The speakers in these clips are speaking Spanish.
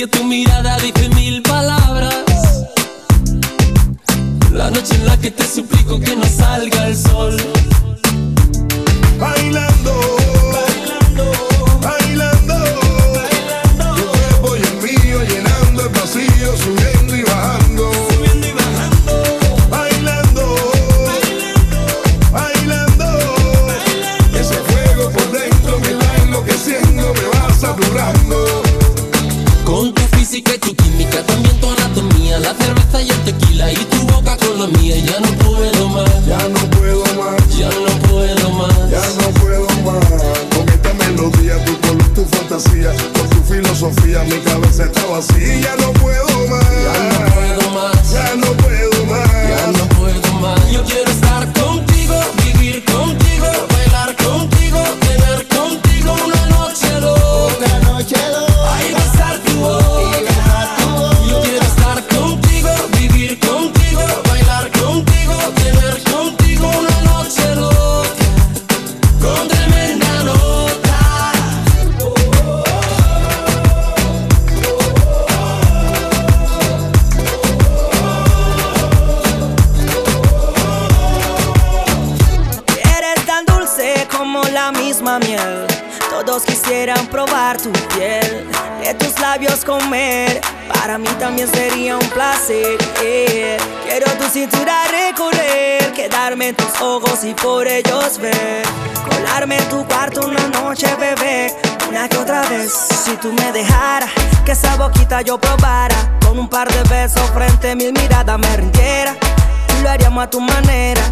Que tu mirada dice mil palabras. La noche en la que te suplico que no salga el sol. Baila. tus ojos y por ellos ver. Colarme en tu cuarto una noche, bebé, una que otra vez. Si tú me dejaras, que esa boquita yo probara. Con un par de besos frente a mi mirada me rindiera. Y lo haríamos a tu manera.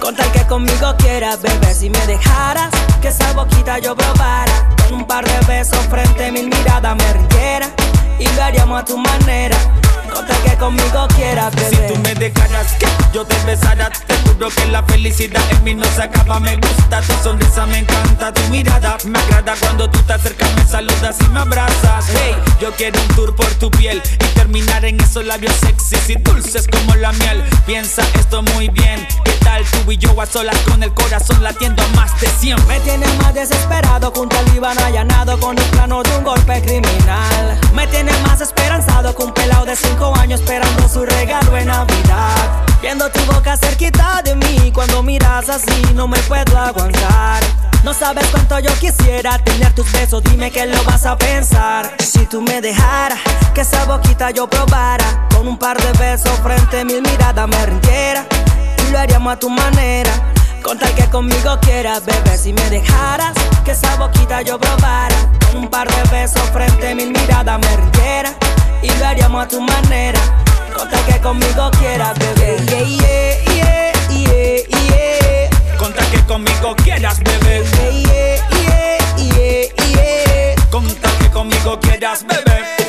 Con tal que conmigo quieras, bebé, si me dejaras, que esa boquita yo probara. Con un par de besos frente a mi mirada me rindiera. Y lo haríamos a tu manera que conmigo quieras, Si tú me dejaras que yo te besara, te juro que la felicidad en mí no se acaba. Me gusta tu sonrisa, me encanta tu mirada. Me agrada cuando tú te acercas, me saludas y me abrazas. Hey, yo quiero un tour por tu piel y terminar en esos labios sexys y dulces como la miel. Piensa esto muy bien. ¿Qué tal tú y yo a solas con el corazón latiendo a más de 100? Me tienes más desesperado que un talibán allanado con el plano de un golpe criminal. Me tienes más esperanzado que un pelado de cinco años esperando su regalo en Navidad. Viendo tu boca cerquita de mí, cuando miras así no me puedo aguantar. No sabes cuánto yo quisiera tener tus besos, dime que lo vas a pensar. Si tú me dejaras, que esa boquita yo probara. Con un par de besos frente a mil miradas me rindiera. Y lo haríamos a tu manera. Con tal que conmigo quieras, bebé, si me dejaras Que esa boquita yo probara Con un par de besos frente a mil miradas me rindiera y lo haríamos a tu manera. Con que conmigo quieras, bebé. Yeah, yeah, yeah, yeah, Con que conmigo quieras, bebé. Yeah, yeah, yeah, yeah, Con que conmigo quieras, bebé.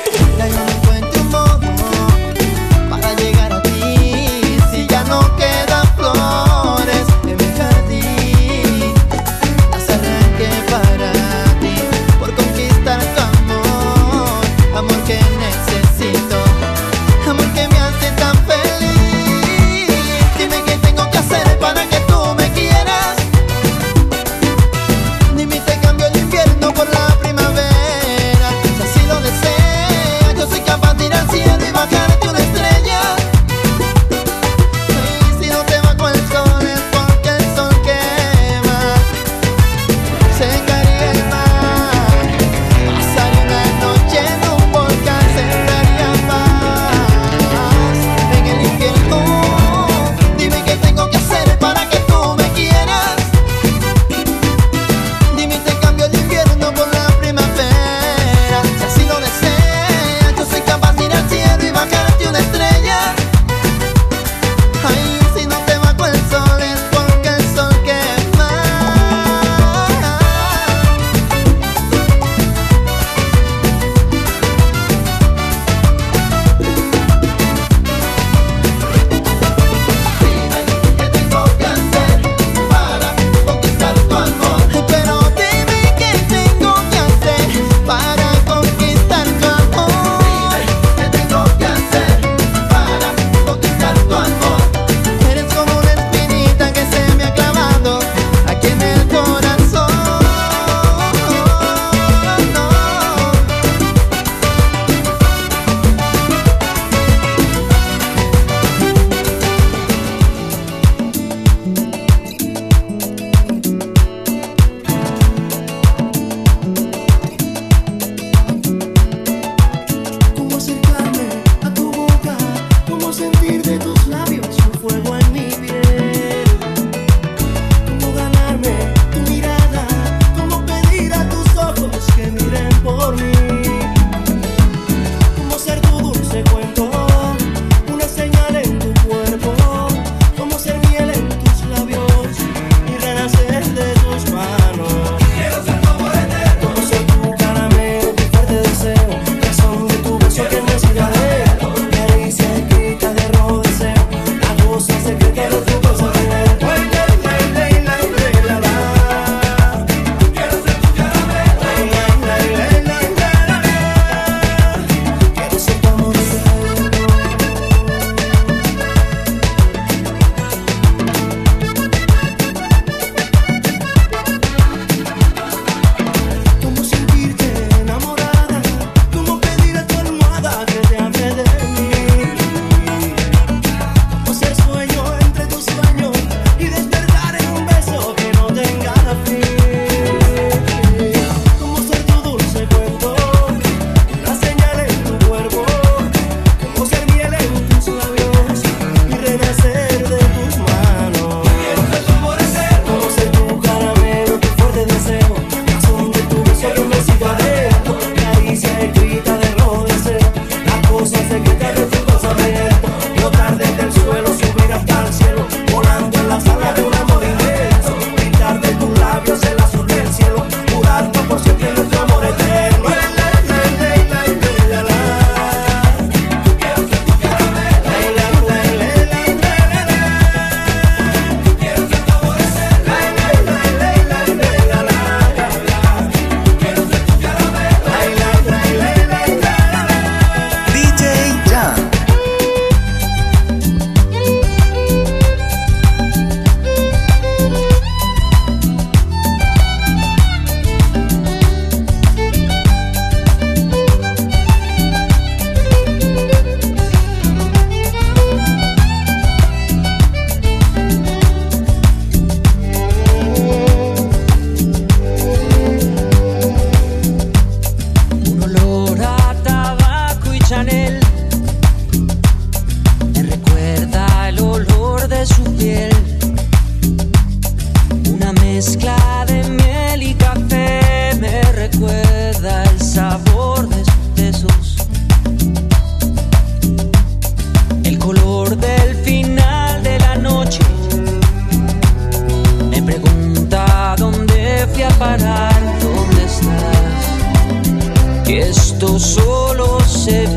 A parar, dónde estás. Que esto solo se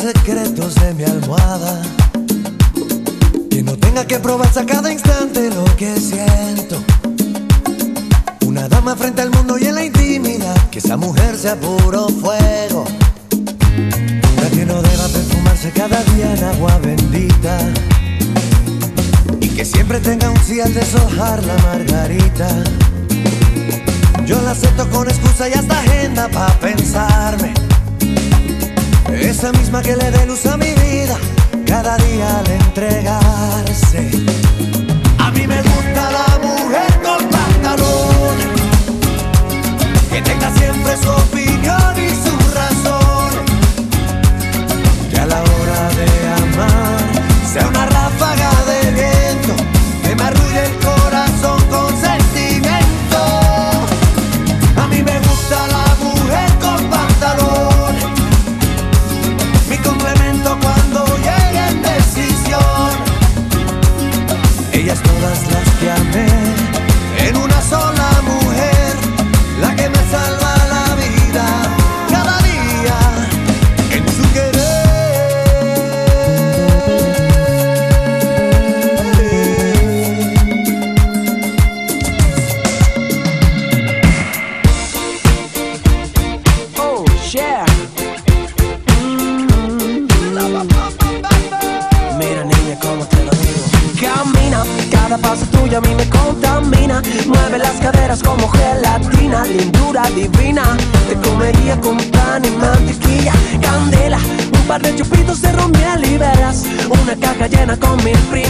secretos de mi almohada. Que no tenga que probarse a cada instante lo que siento. Una dama frente al mundo y en la intimidad. Que esa mujer sea puro fuego. La que no deba perfumarse cada día en agua bendita. Y que siempre tenga un sí al deshojar la margarita. Yo la acepto con excusa y hasta agenda pa' pensarme. Esa misma que le dé luz a mi vida cada día al entregarse. A mí me gusta la mujer con pantalón, que tenga siempre su opinión y su razón. Que a la hora de amar sea una ráfaga todas las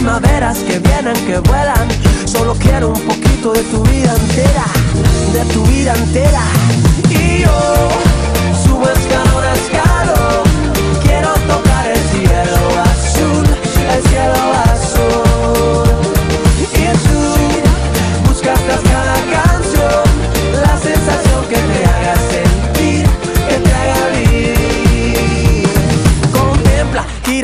primaveras que vienen, que vuelan. Solo quiero un poquito de tu vida entera, de tu vida entera. Y yo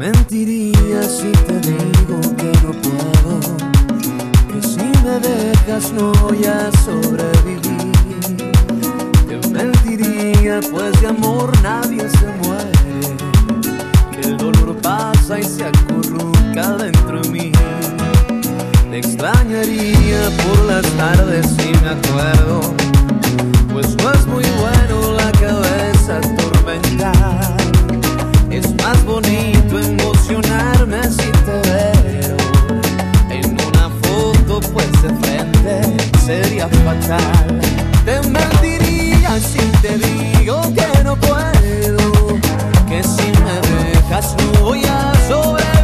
mentiría si te digo que no puedo, que si me dejas no voy a sobrevivir. Te mentiría pues de amor nadie se muere, que el dolor pasa y se acurruca dentro de mí. Te extrañaría por las tardes si me acuerdo, pues no es muy bueno la cabeza atormentar más bonito emocionarme así te veo. En una foto pues de frente sería fatal. Te mentiría si te digo que no puedo, que si me dejas no voy a sobrevivir.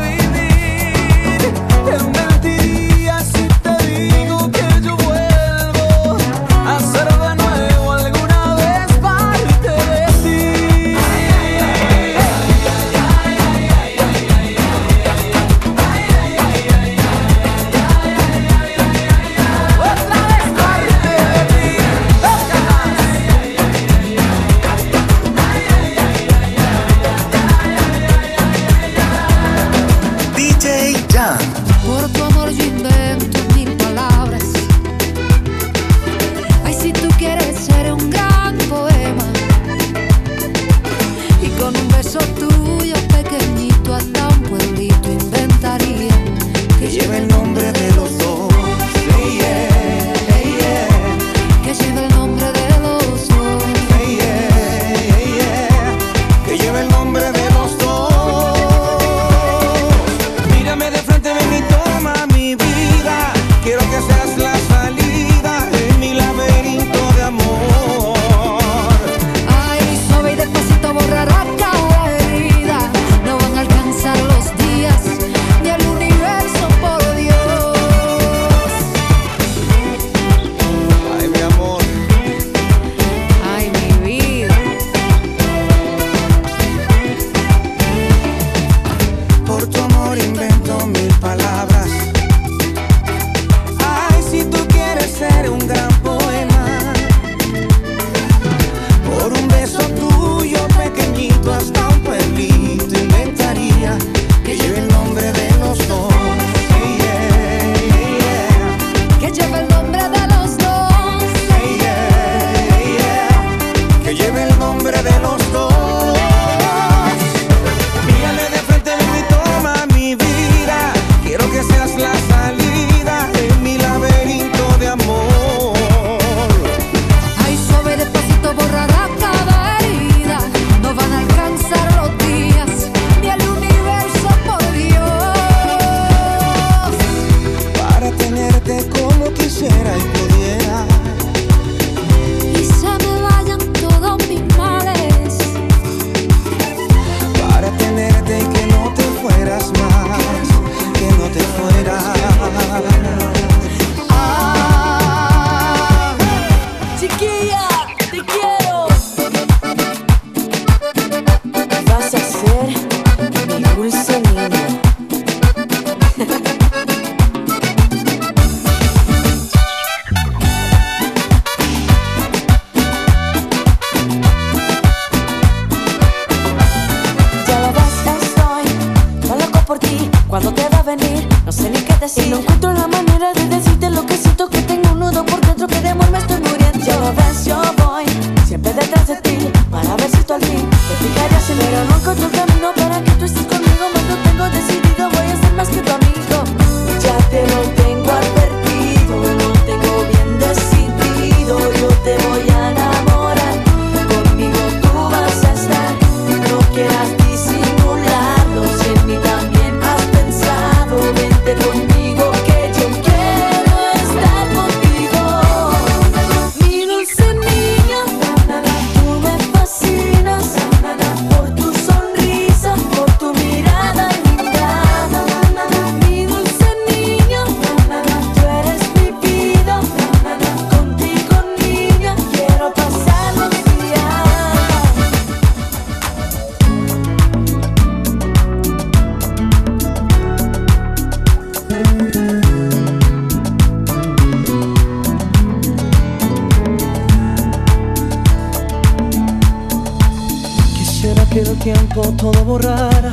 queda tiempo todo borrar,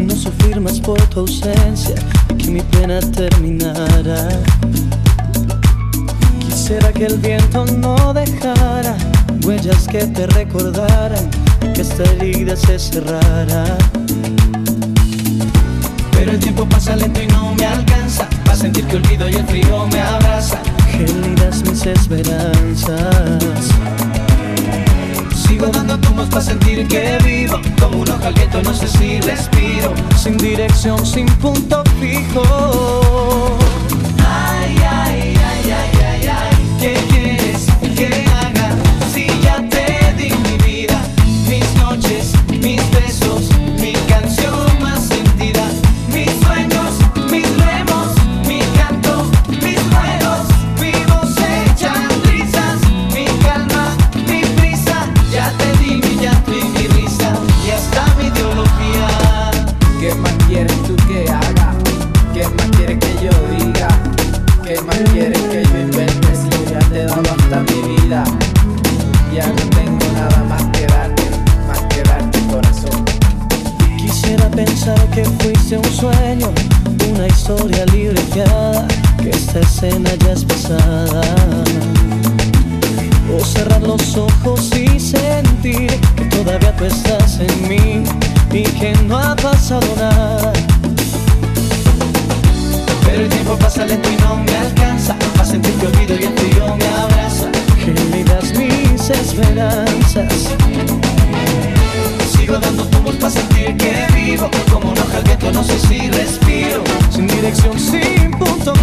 no sufrir más por tu ausencia, que mi pena terminara. Quisiera que el viento no dejara huellas que te recordaran, que esta herida se cerrara. Pero el tiempo pasa lento y no me alcanza, a sentir que olvido y el frío me abraza. Gélidas mis esperanzas. Sigo dando tumbos para sentir que vivo. Como un ojo al viento, no sé si respiro. Sin dirección, sin punto fijo. cena ya es pesada. O cerrar los ojos y sentir que todavía tú estás en mí y que no ha pasado nada. Pero el tiempo pasa lento y no me alcanza a sentir tu olvido y el frío me abraza. Gélidas mis esperanzas. Sigo dando tumbos para sentir que vivo, como no al viento no sé si respiro, sin dirección, sin punto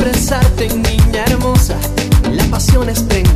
expresarte, niña hermosa. La pasión es prendida.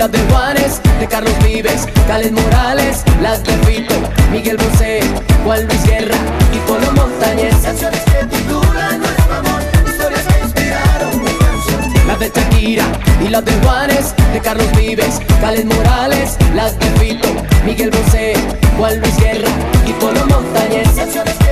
las de Juárez, de Carlos Vives, Cales Morales, las de Fito, Miguel Bosé, Juan Luis Guerra y Polo Montañez. Canciones que titulan nuestro amor, historias que inspiraron mi canción. Las de Shakira y las de Juárez, de Carlos Vives, Cales Morales, las de Fito, Miguel Bosé, Juan Luis Guerra y Polo Montañez. Canciones que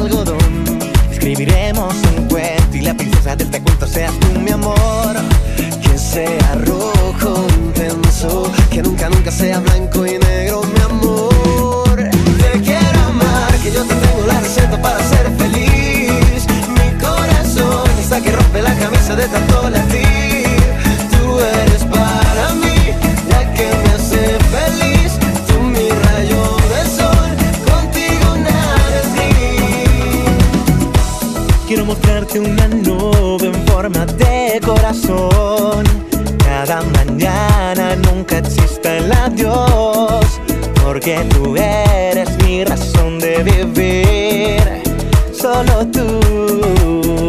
algodón. Escribiremos un cuento y la princesa de este cuento seas tú, mi amor. Que sea rojo intenso, que nunca, nunca sea blanco y negro, mi amor. Te quiero amar, que yo te tengo la receta para ser feliz. Mi corazón está que rompe la camisa de tanto latir. Tú eres Mostrarte una nube en forma de corazón. Cada mañana nunca existe el adiós. Porque tú eres mi razón de vivir. Solo tú.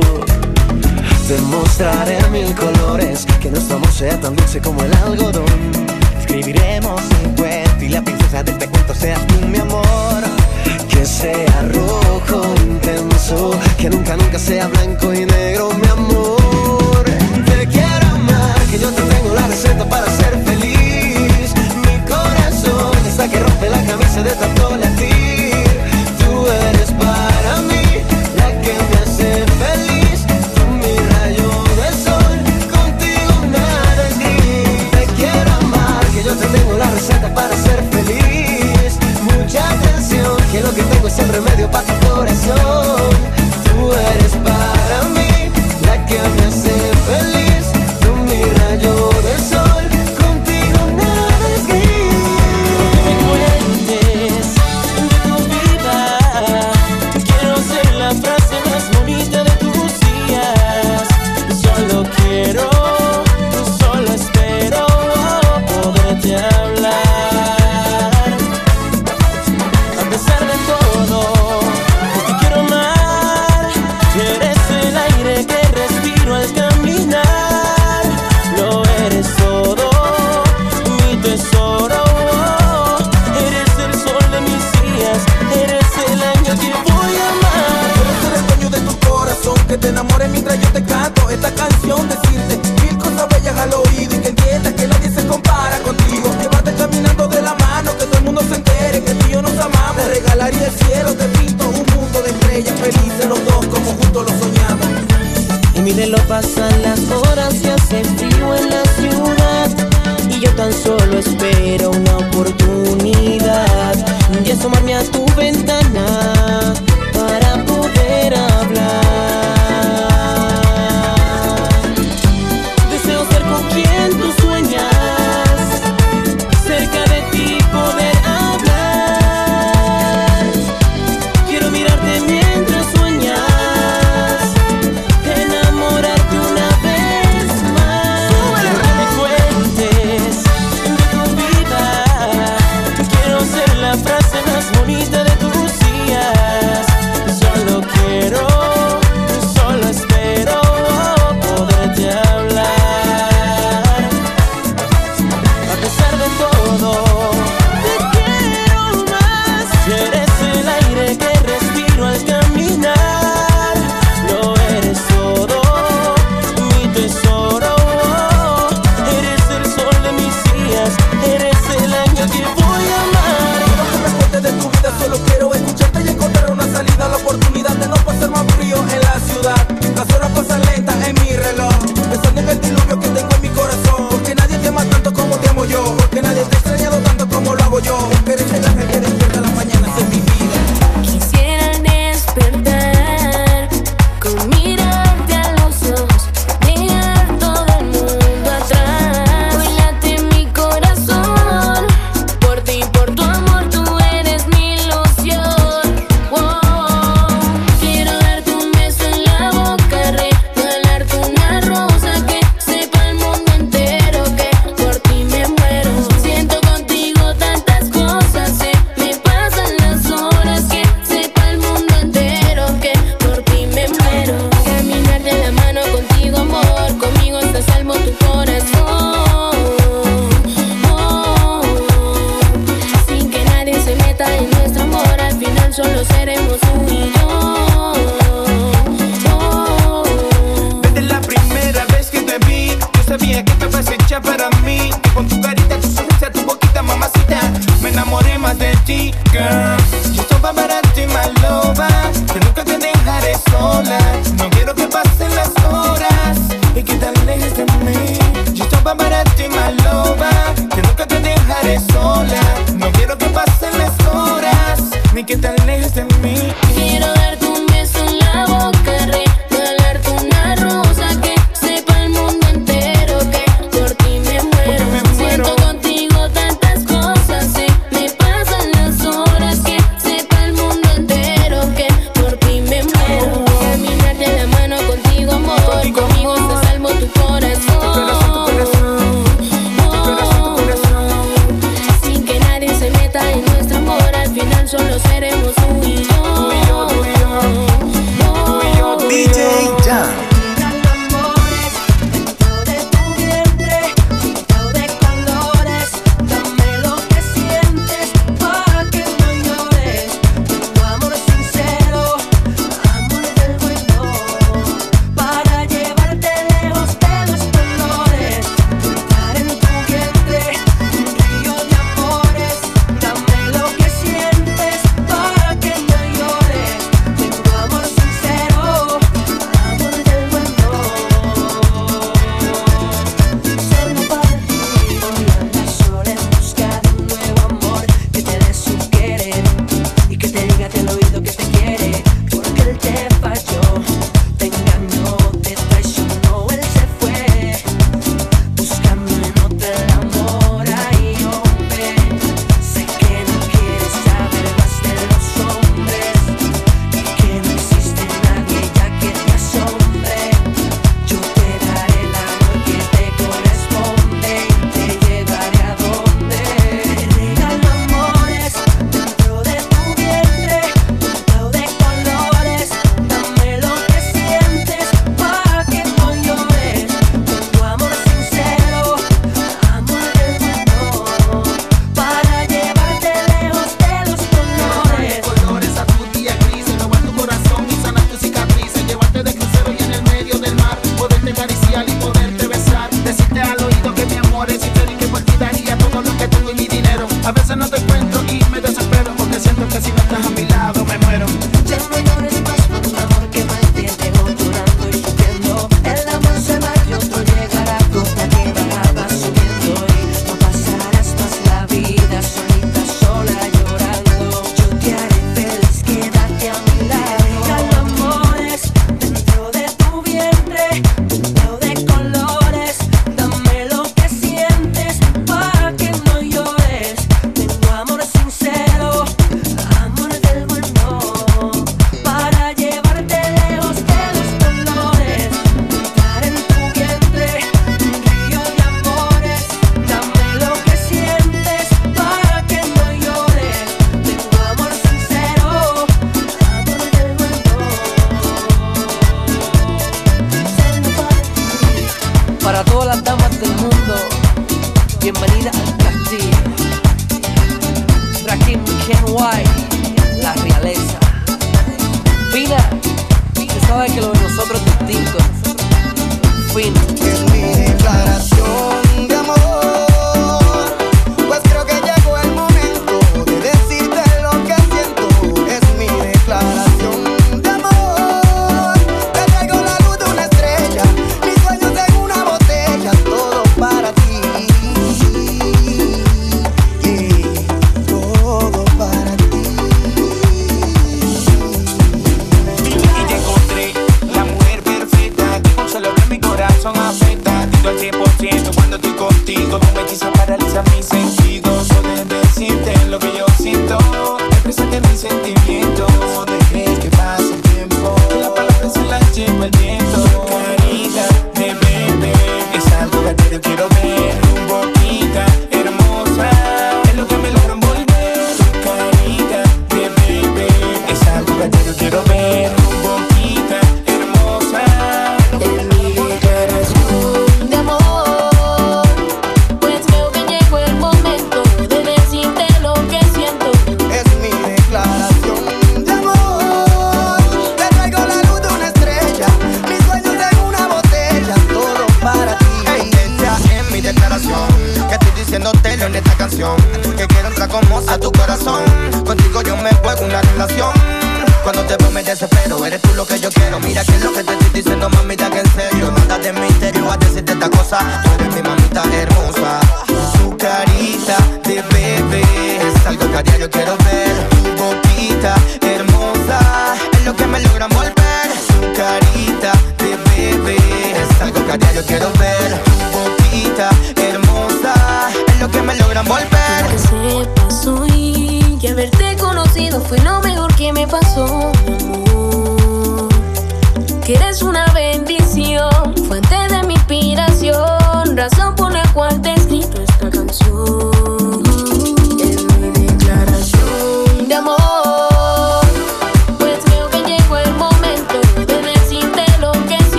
Demostraré mil colores que nuestro amor sea tan dulce como el algodón. Escribiremos un cuento y la princesa de este cuento seas tú, mi amor. Que sea rojo que nunca, nunca sea blanco y negro, mi amor. Te quiero amar, que yo te tengo la receta para ser feliz. Mi corazón está que rompe la camisa de tanto